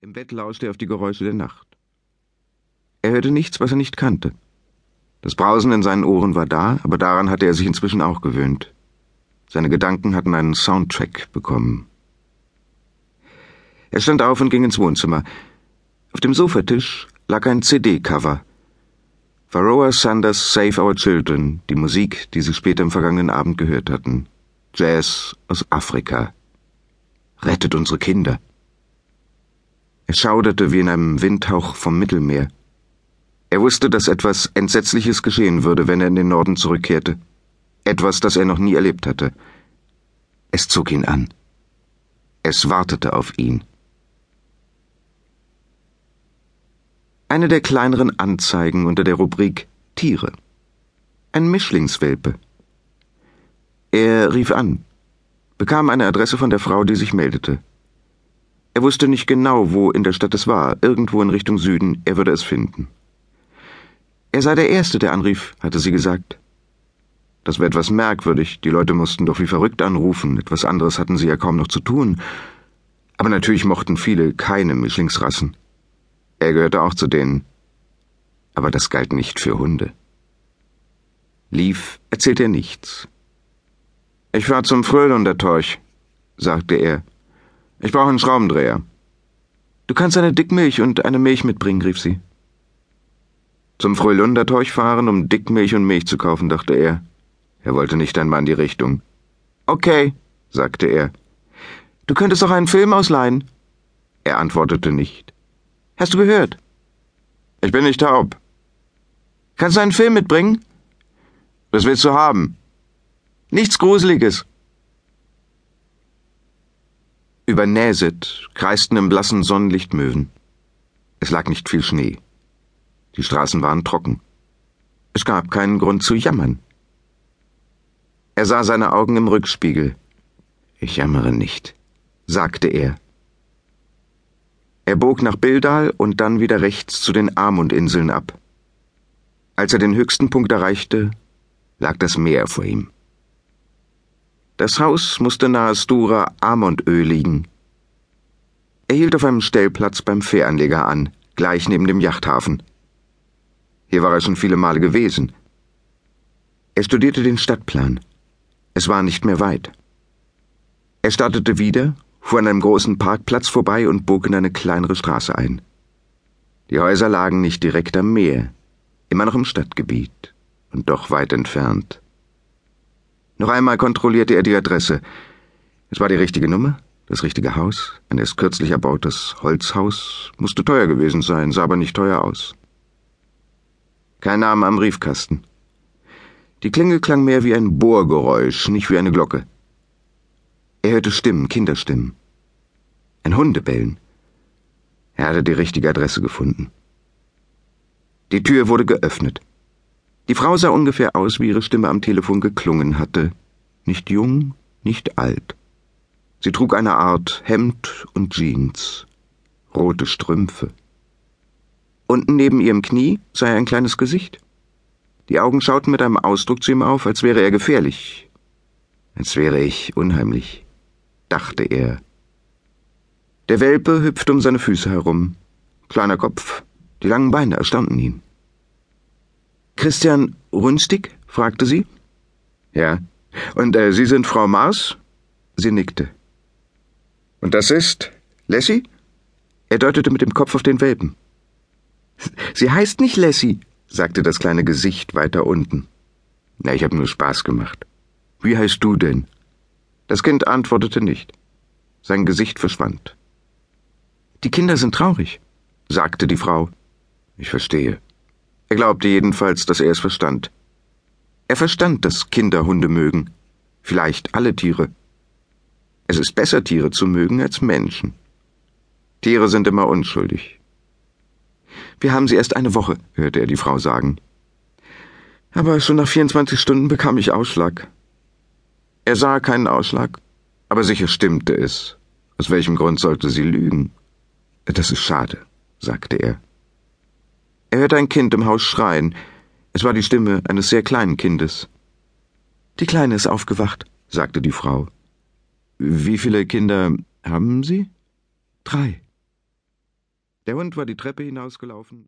Im Bett lauschte er auf die Geräusche der Nacht. Er hörte nichts, was er nicht kannte. Das Brausen in seinen Ohren war da, aber daran hatte er sich inzwischen auch gewöhnt. Seine Gedanken hatten einen Soundtrack bekommen. Er stand auf und ging ins Wohnzimmer. Auf dem Sofatisch lag ein CD-Cover. Varroa Sanders Save Our Children, die Musik, die sie später im vergangenen Abend gehört hatten. Jazz aus Afrika. Rettet unsere Kinder. Er schauderte wie in einem Windhauch vom Mittelmeer. Er wusste, dass etwas Entsetzliches geschehen würde, wenn er in den Norden zurückkehrte. Etwas, das er noch nie erlebt hatte. Es zog ihn an. Es wartete auf ihn. Eine der kleineren Anzeigen unter der Rubrik Tiere. Ein Mischlingswelpe. Er rief an, bekam eine Adresse von der Frau, die sich meldete. Er wusste nicht genau, wo in der Stadt es war, irgendwo in Richtung Süden, er würde es finden. Er sei der Erste, der anrief, hatte sie gesagt. Das war etwas merkwürdig, die Leute mussten doch wie verrückt anrufen, etwas anderes hatten sie ja kaum noch zu tun. Aber natürlich mochten viele keine Mischlingsrassen. Er gehörte auch zu denen. Aber das galt nicht für Hunde. Lief erzählte er nichts. Ich fahr zum Fröhlunder Torch, sagte er. Ich brauche einen Schraubendreher. Du kannst eine Dickmilch und eine Milch mitbringen, rief sie. Zum Frölundertorch fahren, um Dickmilch und Milch zu kaufen, dachte er. Er wollte nicht einmal in die Richtung. Okay, sagte er. Du könntest auch einen Film ausleihen. Er antwortete nicht. Hast du gehört? Ich bin nicht taub. Kannst du einen Film mitbringen? Was willst du haben? Nichts Gruseliges. Über Näset kreisten im blassen Sonnenlicht Möwen. Es lag nicht viel Schnee. Die Straßen waren trocken. Es gab keinen Grund zu jammern. Er sah seine Augen im Rückspiegel. Ich jammere nicht, sagte er. Er bog nach Bildal und dann wieder rechts zu den Amundinseln ab. Als er den höchsten Punkt erreichte, lag das Meer vor ihm. Das Haus musste nahe Stura Amondö liegen. Er hielt auf einem Stellplatz beim Fähranleger an, gleich neben dem Yachthafen. Hier war er schon viele Male gewesen. Er studierte den Stadtplan. Es war nicht mehr weit. Er startete wieder, fuhr an einem großen Parkplatz vorbei und bog in eine kleinere Straße ein. Die Häuser lagen nicht direkt am Meer, immer noch im Stadtgebiet und doch weit entfernt. Noch einmal kontrollierte er die Adresse. Es war die richtige Nummer, das richtige Haus, ein erst kürzlich erbautes Holzhaus, musste teuer gewesen sein, sah aber nicht teuer aus. Kein Name am Briefkasten. Die Klingel klang mehr wie ein Bohrgeräusch, nicht wie eine Glocke. Er hörte Stimmen, Kinderstimmen. Ein Hundebellen. Er hatte die richtige Adresse gefunden. Die Tür wurde geöffnet. Die Frau sah ungefähr aus, wie ihre Stimme am Telefon geklungen hatte. Nicht jung, nicht alt. Sie trug eine Art Hemd und Jeans, rote Strümpfe. Unten neben ihrem Knie sah er ein kleines Gesicht. Die Augen schauten mit einem Ausdruck zu ihm auf, als wäre er gefährlich. Als wäre ich unheimlich, dachte er. Der Welpe hüpfte um seine Füße herum. Kleiner Kopf, die langen Beine erstaunten ihn. Christian Runstig? fragte sie. Ja. Und äh, Sie sind Frau Mars? Sie nickte. Und das ist Lassie? Er deutete mit dem Kopf auf den Welpen. Sie heißt nicht Lassie, sagte das kleine Gesicht weiter unten. Na, ich habe nur Spaß gemacht. Wie heißt du denn? Das Kind antwortete nicht. Sein Gesicht verschwand. Die Kinder sind traurig, sagte die Frau. Ich verstehe. Er glaubte jedenfalls, dass er es verstand. Er verstand, dass Kinder Hunde mögen. Vielleicht alle Tiere. Es ist besser, Tiere zu mögen als Menschen. Tiere sind immer unschuldig. Wir haben sie erst eine Woche, hörte er die Frau sagen. Aber schon nach 24 Stunden bekam ich Ausschlag. Er sah keinen Ausschlag, aber sicher stimmte es. Aus welchem Grund sollte sie lügen? Das ist schade, sagte er. Er hörte ein Kind im Haus schreien. Es war die Stimme eines sehr kleinen Kindes. Die Kleine ist aufgewacht, sagte die Frau. Wie viele Kinder haben Sie? Drei. Der Hund war die Treppe hinausgelaufen